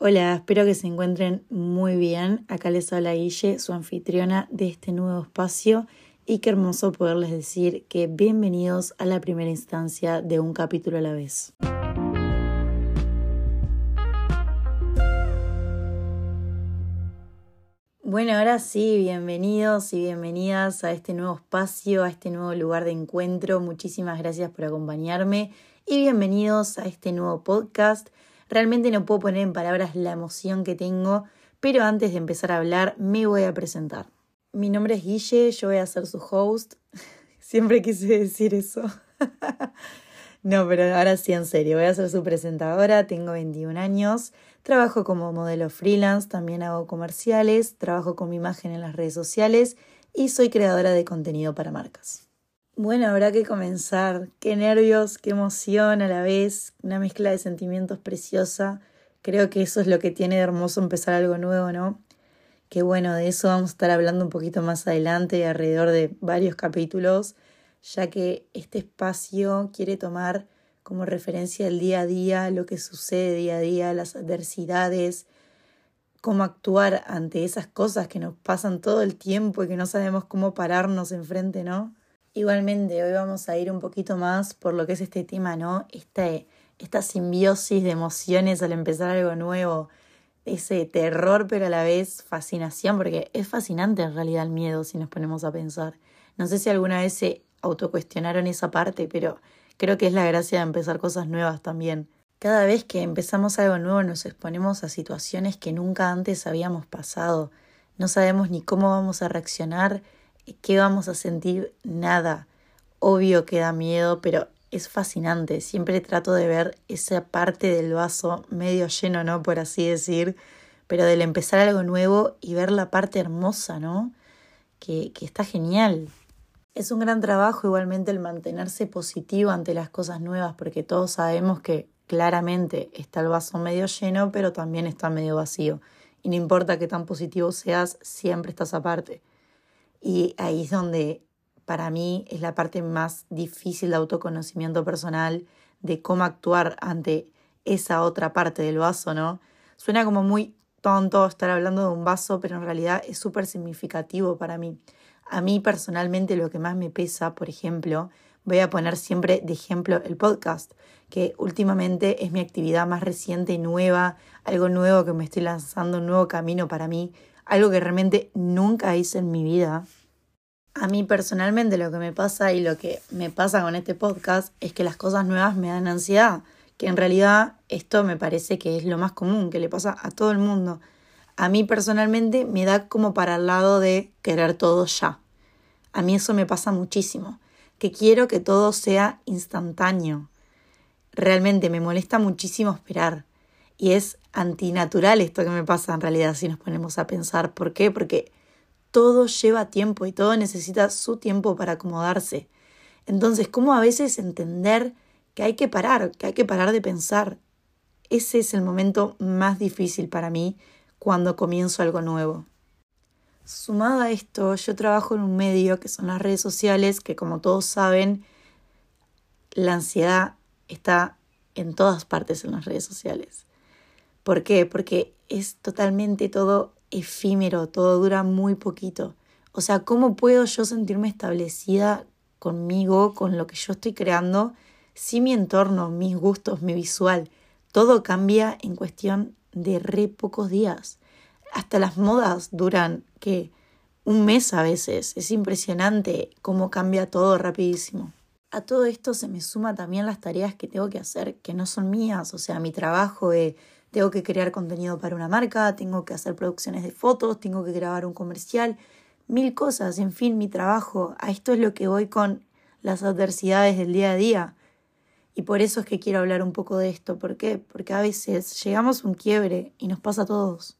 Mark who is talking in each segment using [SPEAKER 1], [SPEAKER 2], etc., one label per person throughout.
[SPEAKER 1] Hola, espero que se encuentren muy bien. Acá les habla Guille, su anfitriona de este nuevo espacio y qué hermoso poderles decir que bienvenidos a la primera instancia de un capítulo a la vez. Bueno, ahora sí, bienvenidos y bienvenidas a este nuevo espacio, a este nuevo lugar de encuentro. Muchísimas gracias por acompañarme y bienvenidos a este nuevo podcast Realmente no puedo poner en palabras la emoción que tengo, pero antes de empezar a hablar me voy a presentar. Mi nombre es Guille, yo voy a ser su host. Siempre quise decir eso. no, pero ahora sí, en serio, voy a ser su presentadora, tengo 21 años, trabajo como modelo freelance, también hago comerciales, trabajo con mi imagen en las redes sociales y soy creadora de contenido para marcas. Bueno, habrá que comenzar. Qué nervios, qué emoción a la vez, una mezcla de sentimientos preciosa. Creo que eso es lo que tiene de hermoso empezar algo nuevo, ¿no? Qué bueno, de eso vamos a estar hablando un poquito más adelante, alrededor de varios capítulos, ya que este espacio quiere tomar como referencia el día a día, lo que sucede día a día, las adversidades, cómo actuar ante esas cosas que nos pasan todo el tiempo y que no sabemos cómo pararnos enfrente, ¿no? Igualmente, hoy vamos a ir un poquito más por lo que es este tema, ¿no? Este, esta simbiosis de emociones al empezar algo nuevo, ese terror pero a la vez fascinación, porque es fascinante en realidad el miedo si nos ponemos a pensar. No sé si alguna vez se autocuestionaron esa parte, pero creo que es la gracia de empezar cosas nuevas también. Cada vez que empezamos algo nuevo nos exponemos a situaciones que nunca antes habíamos pasado. No sabemos ni cómo vamos a reaccionar ¿Qué vamos a sentir? Nada. Obvio que da miedo, pero es fascinante. Siempre trato de ver esa parte del vaso medio lleno, ¿no? Por así decir, pero del empezar algo nuevo y ver la parte hermosa, ¿no? Que, que está genial. Es un gran trabajo igualmente el mantenerse positivo ante las cosas nuevas, porque todos sabemos que claramente está el vaso medio lleno, pero también está medio vacío. Y no importa qué tan positivo seas, siempre estás aparte. Y ahí es donde para mí es la parte más difícil de autoconocimiento personal, de cómo actuar ante esa otra parte del vaso, ¿no? Suena como muy tonto estar hablando de un vaso, pero en realidad es súper significativo para mí. A mí personalmente lo que más me pesa, por ejemplo, voy a poner siempre de ejemplo el podcast, que últimamente es mi actividad más reciente y nueva, algo nuevo que me estoy lanzando, un nuevo camino para mí, algo que realmente nunca hice en mi vida. A mí personalmente lo que me pasa y lo que me pasa con este podcast es que las cosas nuevas me dan ansiedad, que en realidad esto me parece que es lo más común, que le pasa a todo el mundo. A mí personalmente me da como para el lado de querer todo ya. A mí eso me pasa muchísimo, que quiero que todo sea instantáneo. Realmente me molesta muchísimo esperar. Y es antinatural esto que me pasa en realidad si nos ponemos a pensar. ¿Por qué? Porque todo lleva tiempo y todo necesita su tiempo para acomodarse. Entonces, ¿cómo a veces entender que hay que parar, que hay que parar de pensar? Ese es el momento más difícil para mí cuando comienzo algo nuevo. Sumado a esto, yo trabajo en un medio que son las redes sociales, que como todos saben, la ansiedad está en todas partes en las redes sociales. ¿Por qué? Porque es totalmente todo efímero, todo dura muy poquito. O sea, ¿cómo puedo yo sentirme establecida conmigo, con lo que yo estoy creando, si mi entorno, mis gustos, mi visual, todo cambia en cuestión de re pocos días? Hasta las modas duran, ¿qué? Un mes a veces. Es impresionante cómo cambia todo rapidísimo. A todo esto se me suma también las tareas que tengo que hacer, que no son mías, o sea, mi trabajo de tengo que crear contenido para una marca, tengo que hacer producciones de fotos, tengo que grabar un comercial, mil cosas, en fin, mi trabajo. A esto es lo que voy con las adversidades del día a día. Y por eso es que quiero hablar un poco de esto. ¿Por qué? Porque a veces llegamos a un quiebre y nos pasa a todos.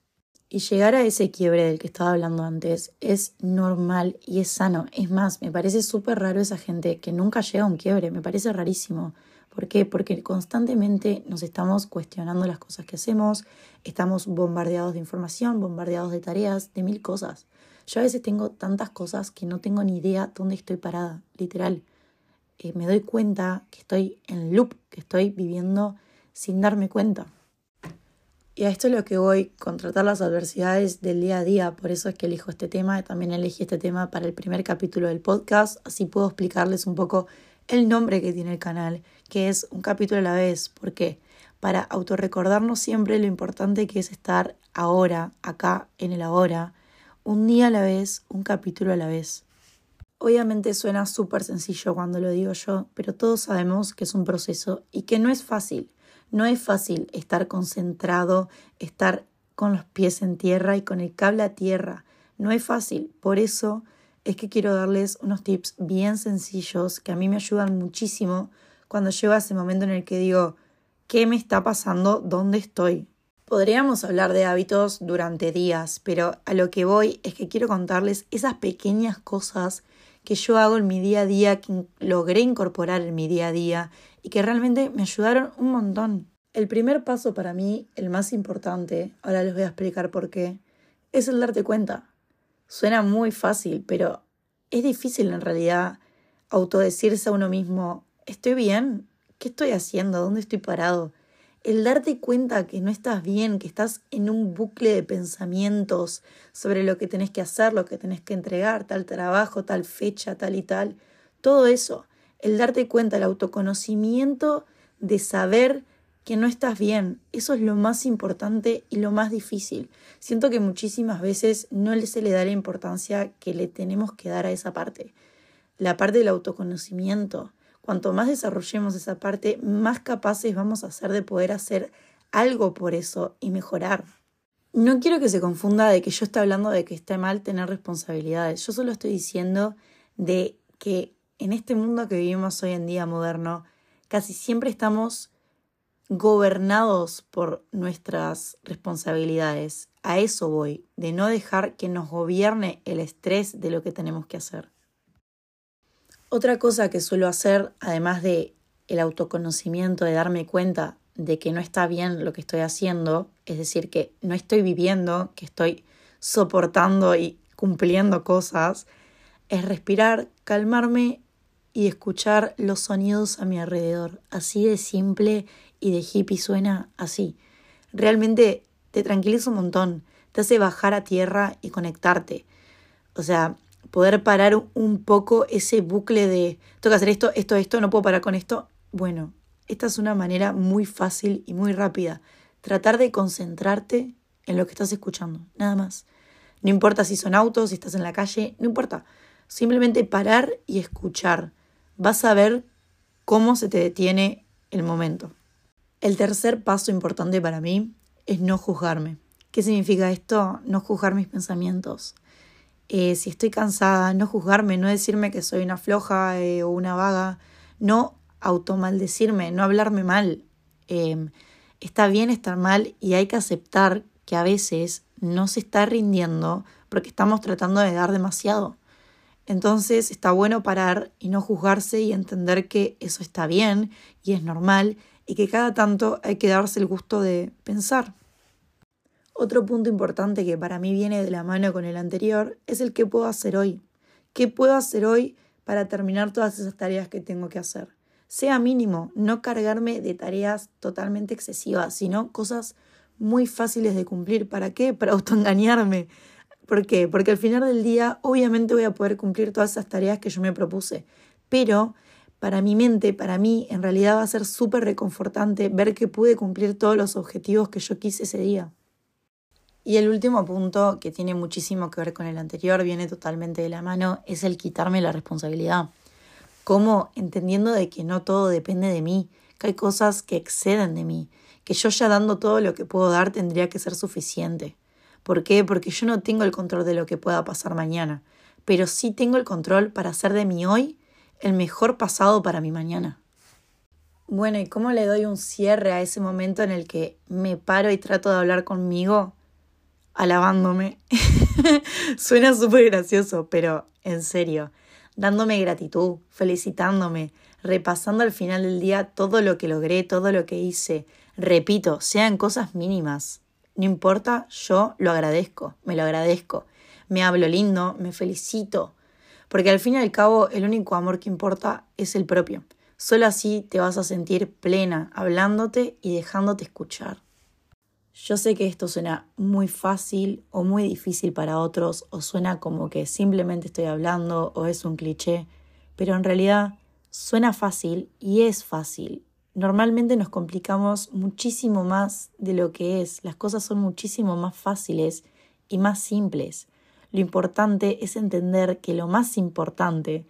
[SPEAKER 1] Y llegar a ese quiebre del que estaba hablando antes es normal y es sano. Es más, me parece súper raro esa gente que nunca llega a un quiebre. Me parece rarísimo. ¿Por qué? Porque constantemente nos estamos cuestionando las cosas que hacemos, estamos bombardeados de información, bombardeados de tareas, de mil cosas. Yo a veces tengo tantas cosas que no tengo ni idea dónde estoy parada, literal. Eh, me doy cuenta que estoy en loop, que estoy viviendo sin darme cuenta. Y a esto es lo que voy, contratar las adversidades del día a día. Por eso es que elijo este tema. También elegí este tema para el primer capítulo del podcast. Así puedo explicarles un poco el nombre que tiene el canal, que es un capítulo a la vez. ¿Por qué? Para autorrecordarnos siempre lo importante que es estar ahora, acá, en el ahora, un día a la vez, un capítulo a la vez. Obviamente suena súper sencillo cuando lo digo yo, pero todos sabemos que es un proceso y que no es fácil. No es fácil estar concentrado, estar con los pies en tierra y con el cable a tierra. No es fácil. Por eso es que quiero darles unos tips bien sencillos que a mí me ayudan muchísimo cuando llego a ese momento en el que digo, ¿qué me está pasando? ¿Dónde estoy? Podríamos hablar de hábitos durante días, pero a lo que voy es que quiero contarles esas pequeñas cosas que yo hago en mi día a día, que logré incorporar en mi día a día y que realmente me ayudaron un montón. El primer paso para mí, el más importante, ahora les voy a explicar por qué, es el darte cuenta. Suena muy fácil, pero es difícil en realidad autodecirse a uno mismo, ¿estoy bien? ¿Qué estoy haciendo? ¿Dónde estoy parado? el darte cuenta que no estás bien, que estás en un bucle de pensamientos sobre lo que tenés que hacer, lo que tenés que entregar, tal trabajo, tal fecha, tal y tal, todo eso, el darte cuenta, el autoconocimiento de saber que no estás bien, eso es lo más importante y lo más difícil. Siento que muchísimas veces no se le da la importancia que le tenemos que dar a esa parte, la parte del autoconocimiento Cuanto más desarrollemos esa parte, más capaces vamos a ser de poder hacer algo por eso y mejorar. No quiero que se confunda de que yo esté hablando de que esté mal tener responsabilidades. Yo solo estoy diciendo de que en este mundo que vivimos hoy en día moderno, casi siempre estamos gobernados por nuestras responsabilidades. A eso voy, de no dejar que nos gobierne el estrés de lo que tenemos que hacer. Otra cosa que suelo hacer, además de el autoconocimiento, de darme cuenta de que no está bien lo que estoy haciendo, es decir, que no estoy viviendo, que estoy soportando y cumpliendo cosas, es respirar, calmarme y escuchar los sonidos a mi alrededor. Así de simple y de hippie suena así. Realmente te tranquiliza un montón, te hace bajar a tierra y conectarte. O sea, poder parar un poco ese bucle de tengo que hacer esto, esto, esto, no puedo parar con esto. Bueno, esta es una manera muy fácil y muy rápida. Tratar de concentrarte en lo que estás escuchando, nada más. No importa si son autos, si estás en la calle, no importa. Simplemente parar y escuchar. Vas a ver cómo se te detiene el momento. El tercer paso importante para mí es no juzgarme. ¿Qué significa esto? No juzgar mis pensamientos. Eh, si estoy cansada, no juzgarme, no decirme que soy una floja eh, o una vaga, no automaldecirme, no hablarme mal. Em, está bien estar mal y hay que aceptar que a veces no se está rindiendo porque estamos tratando de dar demasiado. Entonces está bueno parar y no juzgarse y entender que eso está bien y es normal y que cada tanto hay que darse el gusto de pensar. Otro punto importante que para mí viene de la mano con el anterior es el que puedo hacer hoy. ¿Qué puedo hacer hoy para terminar todas esas tareas que tengo que hacer? Sea mínimo, no cargarme de tareas totalmente excesivas, sino cosas muy fáciles de cumplir. ¿Para qué? Para autoengañarme. ¿Por qué? Porque al final del día obviamente voy a poder cumplir todas esas tareas que yo me propuse. Pero para mi mente, para mí, en realidad va a ser súper reconfortante ver que pude cumplir todos los objetivos que yo quise ese día. Y el último punto, que tiene muchísimo que ver con el anterior, viene totalmente de la mano, es el quitarme la responsabilidad. Como entendiendo de que no todo depende de mí, que hay cosas que exceden de mí, que yo ya dando todo lo que puedo dar tendría que ser suficiente. ¿Por qué? Porque yo no tengo el control de lo que pueda pasar mañana, pero sí tengo el control para hacer de mi hoy el mejor pasado para mi mañana. Bueno, ¿y cómo le doy un cierre a ese momento en el que me paro y trato de hablar conmigo? alabándome. Suena súper gracioso, pero en serio, dándome gratitud, felicitándome, repasando al final del día todo lo que logré, todo lo que hice. Repito, sean cosas mínimas. No importa, yo lo agradezco, me lo agradezco. Me hablo lindo, me felicito. Porque al fin y al cabo el único amor que importa es el propio. Solo así te vas a sentir plena, hablándote y dejándote escuchar. Yo sé que esto suena muy fácil o muy difícil para otros, o suena como que simplemente estoy hablando o es un cliché, pero en realidad suena fácil y es fácil. Normalmente nos complicamos muchísimo más de lo que es, las cosas son muchísimo más fáciles y más simples. Lo importante es entender que lo más importante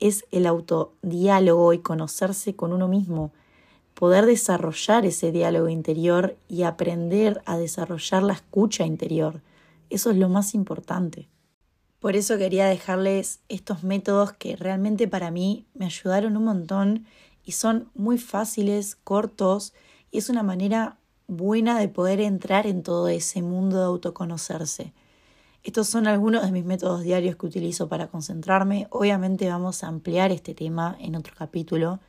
[SPEAKER 1] es el autodiálogo y conocerse con uno mismo, poder desarrollar ese diálogo interior y aprender a desarrollar la escucha interior. Eso es lo más importante. Por eso quería dejarles estos métodos que realmente para mí me ayudaron un montón y son muy fáciles, cortos y es una manera buena de poder entrar en todo ese mundo de autoconocerse. Estos son algunos de mis métodos diarios que utilizo para concentrarme. Obviamente vamos a ampliar este tema en otro capítulo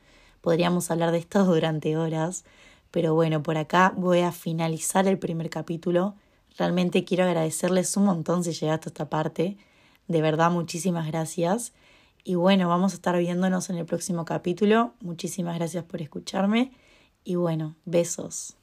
[SPEAKER 1] Podríamos hablar de esto durante horas, pero bueno, por acá voy a finalizar el primer capítulo. Realmente quiero agradecerles un montón si llegaste a esta parte. De verdad, muchísimas gracias. Y bueno, vamos a estar viéndonos en el próximo capítulo. Muchísimas gracias por escucharme. Y bueno, besos.